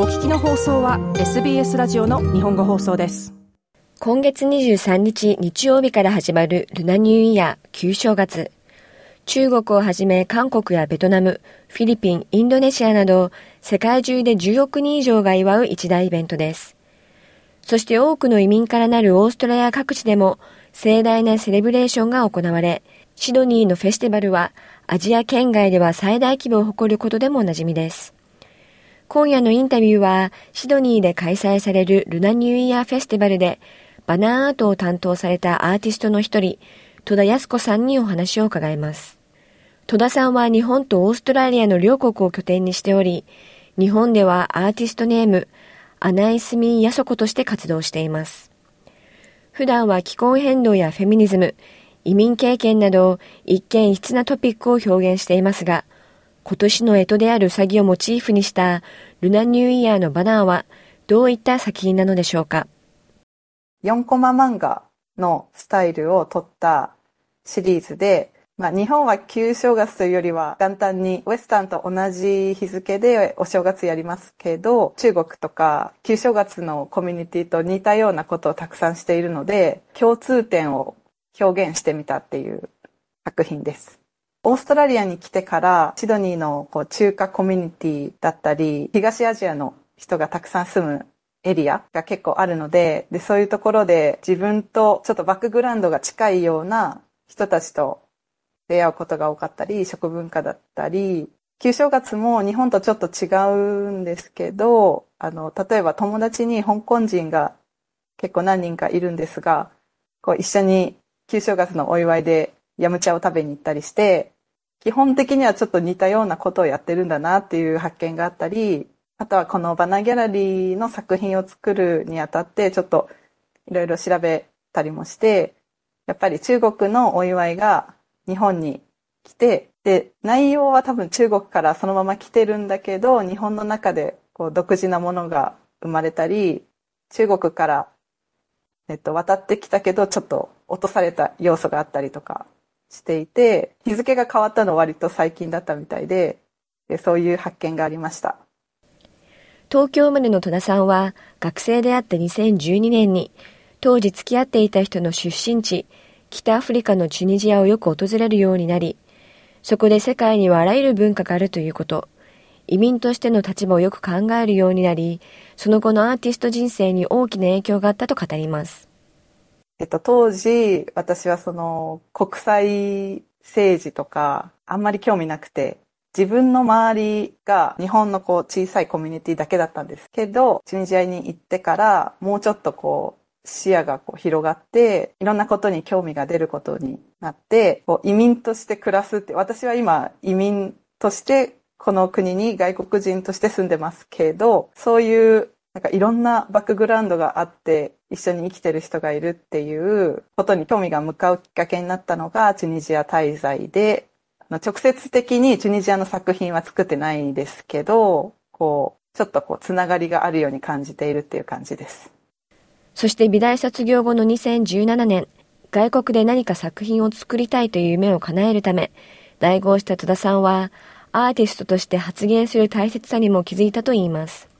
お聞きの放送は SBS ラジオの日本語放送です今月23日日曜日から始まるルナニューイヤー旧正月中国をはじめ韓国やベトナム、フィリピン、インドネシアなど世界中で10億人以上が祝う一大イベントです。そして多くの移民からなるオーストラリア各地でも盛大なセレブレーションが行われ、シドニーのフェスティバルはアジア圏外では最大規模を誇ることでもおなじみです。今夜のインタビューは、シドニーで開催されるルナニューイヤーフェスティバルで、バナーアートを担当されたアーティストの一人、戸田康子さんにお話を伺います。戸田さんは日本とオーストラリアの両国を拠点にしており、日本ではアーティストネーム、アナイスミーヤソコとして活動しています。普段は気候変動やフェミニズム、移民経験など一見異質なトピックを表現していますが、今年の干支であるうさぎをモチーフにしたルナニューイヤーのバナーはどういった作品なのでしょうか？4コマ漫画のスタイルを取ったシリーズで、まあ、日本は旧正月というよりは元旦にウエスタンと同じ日付でお正月やりますけど、中国とか旧正月のコミュニティと似たようなことをたくさんしているので、共通点を表現してみたっていう作品です。オーストラリアに来てからシドニーのこう中華コミュニティだったり、東アジアの人がたくさん住むエリアが結構あるので、で、そういうところで自分とちょっとバックグラウンドが近いような人たちと出会うことが多かったり、食文化だったり、旧正月も日本とちょっと違うんですけど、あの、例えば友達に香港人が結構何人かいるんですが、こう一緒に旧正月のお祝いでヤムチャを食べに行ったりして、基本的にはちょっと似たようなことをやってるんだなっていう発見があったり、あとはこのバナギャラリーの作品を作るにあたってちょっといろいろ調べたりもして、やっぱり中国のお祝いが日本に来て、で、内容は多分中国からそのまま来てるんだけど、日本の中でこう独自なものが生まれたり、中国から、えっと、渡ってきたけど、ちょっと落とされた要素があったりとかしていて、日付が変わったの割と最近だったみたいで、そういう発見がありました。東京生まれの戸田さんは学生であった2012年に当時付き合っていた人の出身地、北アフリカのチュニジアをよく訪れるようになり、そこで世界にはあらゆる文化があるということ、移民としての立場をよく考えるようになり、その後のアーティスト人生に大きな影響があったと語ります。えっと、当時、私はその、国際政治とか、あんまり興味なくて、自分の周りが日本のこう小さいコミュニティだけだったんですけど、チュニジアに行ってからもうちょっとこう視野がこう広がって、いろんなことに興味が出ることになって、こう移民として暮らすって、私は今移民としてこの国に外国人として住んでますけど、そういうなんかいろんなバックグラウンドがあって一緒に生きてる人がいるっていうことに興味が向かうきっかけになったのがチュニジア滞在で、直接的にチュニジアの作品は作ってないですけど、こう、ちょっとこう、つながりがあるように感じているっていう感じです。そして美大卒業後の2017年、外国で何か作品を作りたいという夢を叶えるため、来合した戸田さんは、アーティストとして発言する大切さにも気づいたといいます。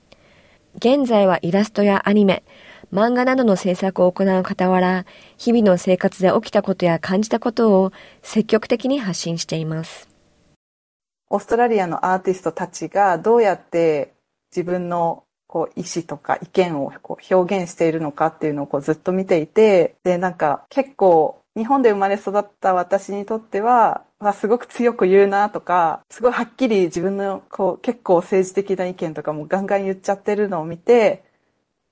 現在はイラストやアニメ、漫画などの制作を行う傍ら、日々の生活で起きたことや感じたことを積極的に発信しています。オーストラリアのアーティストたちがどうやって自分のこう意思とか意見をこう表現しているのかっていうのをこうずっと見ていて、で、なんか結構日本で生まれ育った私にとっては、まあ、すごく強く言うなとか、すごいはっきり自分のこう結構政治的な意見とかもガンガン言っちゃってるのを見て、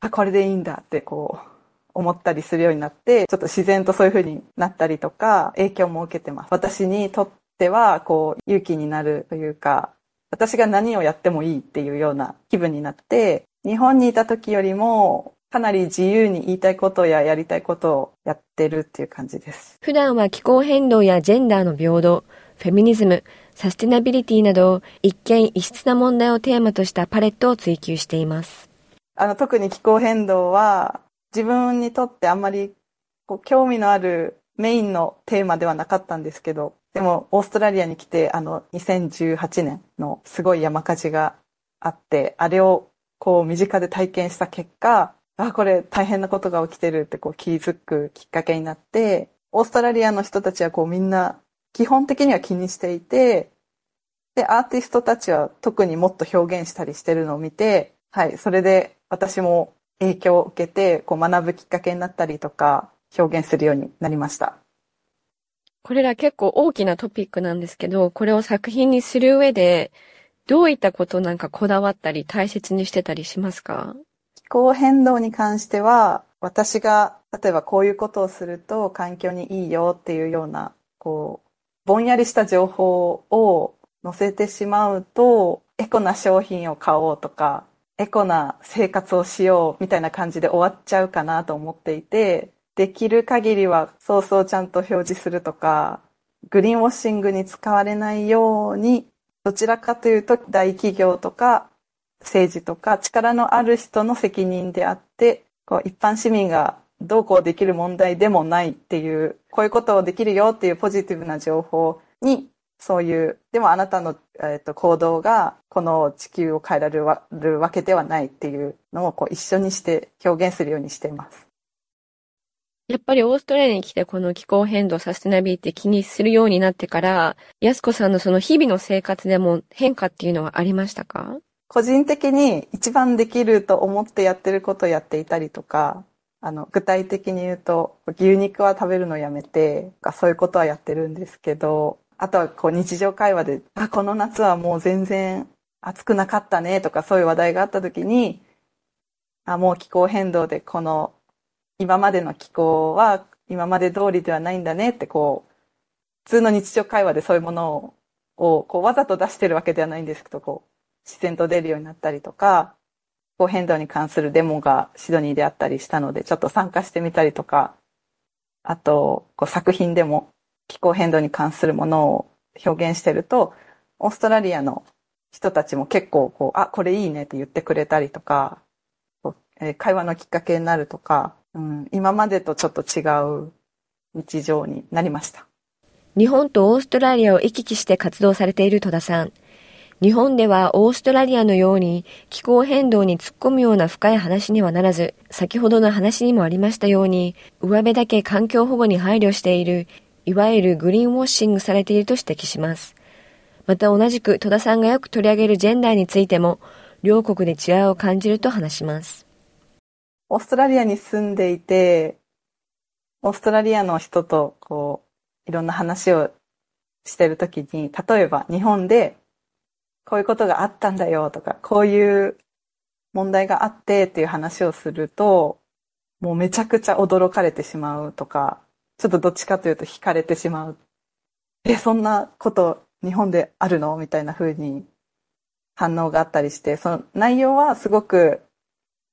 あ、これでいいんだってこう思ったりするようになって、ちょっと自然とそういう風になったりとか、影響も受けてます。私にとっては、こう、勇気になるというか、私が何をやってもいいっていうような気分になって、日本にいた時よりも、かなり自由に言いたいことややりたいことをやってるっていう感じです。普段は気候変動やジェンダーの平等、フェミニズム、サステナビリティなど一見異質な問題をテーマとしたパレットを追求しています。あの特に気候変動は自分にとってあんまりこう興味のあるメインのテーマではなかったんですけど、でもオーストラリアに来てあの2018年のすごい山火事があって、あれをこう身近で体験した結果、あ、これ大変なことが起きてるってこう気づくきっかけになって、オーストラリアの人たちはこうみんな基本的には気にしていて、で、アーティストたちは特にもっと表現したりしてるのを見て、はい、それで私も影響を受けて、こう学ぶきっかけになったりとか、表現するようになりました。これら結構大きなトピックなんですけど、これを作品にする上で、どういったことなんかこだわったり大切にしてたりしますか？候変動に関しては、私が例えばこういうことをすると環境にいいよっていうような、こう、ぼんやりした情報を載せてしまうと、エコな商品を買おうとか、エコな生活をしようみたいな感じで終わっちゃうかなと思っていて、できる限りはソースをちゃんと表示するとか、グリーンウォッシングに使われないように、どちらかというと大企業とか政治とか力のある人の責任であって、こう一般市民がどうこうできる問題でもないっていう、こういうことをできるよっていうポジティブな情報に、そういう、でもあなたの、えー、と行動がこの地球を変えられるわけではないっていうのをこう一緒にして表現するようにしています。やっぱりオーストラリアに来てこの気候変動、サステナビリティ気にするようになってから、安子さんのその日々の生活でも変化っていうのはありましたか？個人的に一番できると思ってやってることをやっていたりとか、あの、具体的に言うと、牛肉は食べるのやめて、そういうことはやってるんですけど、あとはこう日常会話で、あ、この夏はもう全然暑くなかったねとかそういう話題があった時に、あ、もう気候変動でこの今までの気候は今まで通りではないんだねってこう、普通の日常会話でそういうものをこうわざと出してるわけではないんですけど、こう、自然と出るようになったりとか、気候変動に関するデモがシドニーであったりしたので、ちょっと参加してみたりとか、あと、こう作品でも気候変動に関するものを表現してると、オーストラリアの人たちも結構こう、あ、これいいねって言ってくれたりとか、え会話のきっかけになるとか、うん、今までとちょっと違う日常になりました。日本とオーストラリアを行き来して活動されている戸田さん。日本ではオーストラリアのように気候変動に突っ込むような深い話にはならず、先ほどの話にもありましたように、上辺だけ環境保護に配慮している、いわゆるグリーンウォッシングされていると指摘します。また同じく戸田さんがよく取り上げるジェンダーについても、両国で違いを感じると話します。オーストラリアに住んでいて、オーストラリアの人とこう、いろんな話をしてるときに、例えば日本でこういうことがあったんだよとか、こういう問題があってっていう話をすると、もうめちゃくちゃ驚かれてしまうとか、ちょっとどっちかというと惹かれてしまう。え、そんなこと日本であるのみたいな風に反応があったりして、その内容はすごく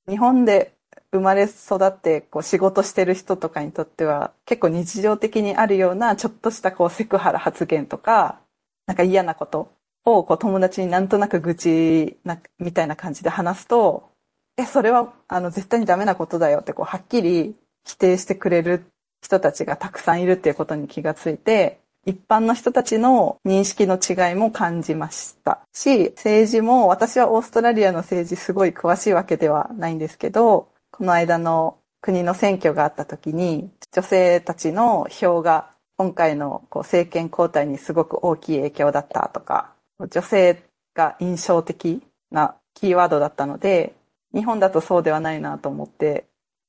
日本で生まれ育ってこう仕事してる人とかにとっては結構日常的にあるようなちょっとしたこうセクハラ発言とか、なんか嫌なことをこう友達になんとなく愚痴なみたいな感じで話すと、え、それはあの絶対にダメなことだよってこうはっきり否定してくれる人たちがたくさんいるっていうことに気がついて、一般の人たちの認識の違いも感じましたし、政治も私はオーストラリアの政治すごい詳しいわけではないんですけど、この間の国の選挙があった時に、女性たちの票が今回のこう政権交代にすごく大きい影響だったとか、女性が印象的なキーワードだったので、日本だとそうではないなと思って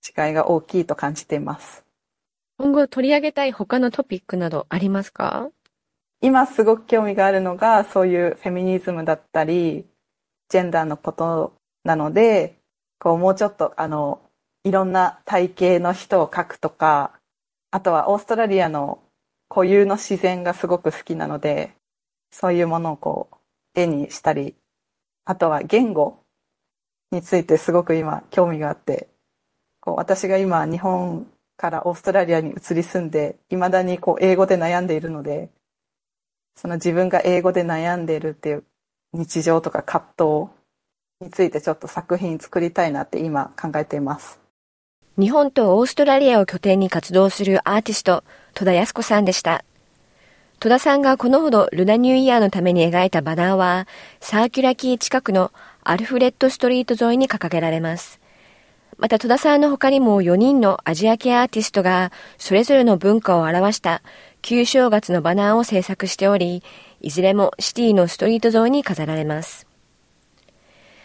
違いが大きいと感じています。今後取り上げたい他のトピックなどありますか？今すごく興味があるのがそういうフェミニズムだったり、ジェンダーのことなので、こうもうちょっとあの、いろんな体型の人を描くとか、あとはオーストラリアの固有の自然がすごく好きなので、そういうものをこう絵にしたり、あとは言語についてすごく今興味があって、こう私が今日本からオーストラリアに移り住んで、未だにこう英語で悩んでいるので、その自分が英語で悩んでいるっていう日常とか葛藤についてちょっと作品作りたいなって今考えています。日本とオーストラリアを拠点に活動するアーティスト、戸田康子さんでした。戸田さんがこのほどルナニューイヤーのために描いたバナーは、サーキュラキー近くのアルフレッドストリート沿いに掲げられます。また戸田さんの他にも4人のアジア系アーティストがそれぞれの文化を表した旧正月のバナーを制作しており、いずれもシティのストリート沿いに飾られます。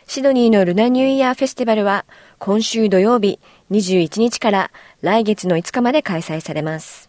シドニーのルナニューイヤーフェスティバルは今週土曜日21日から来月の5日まで開催されます。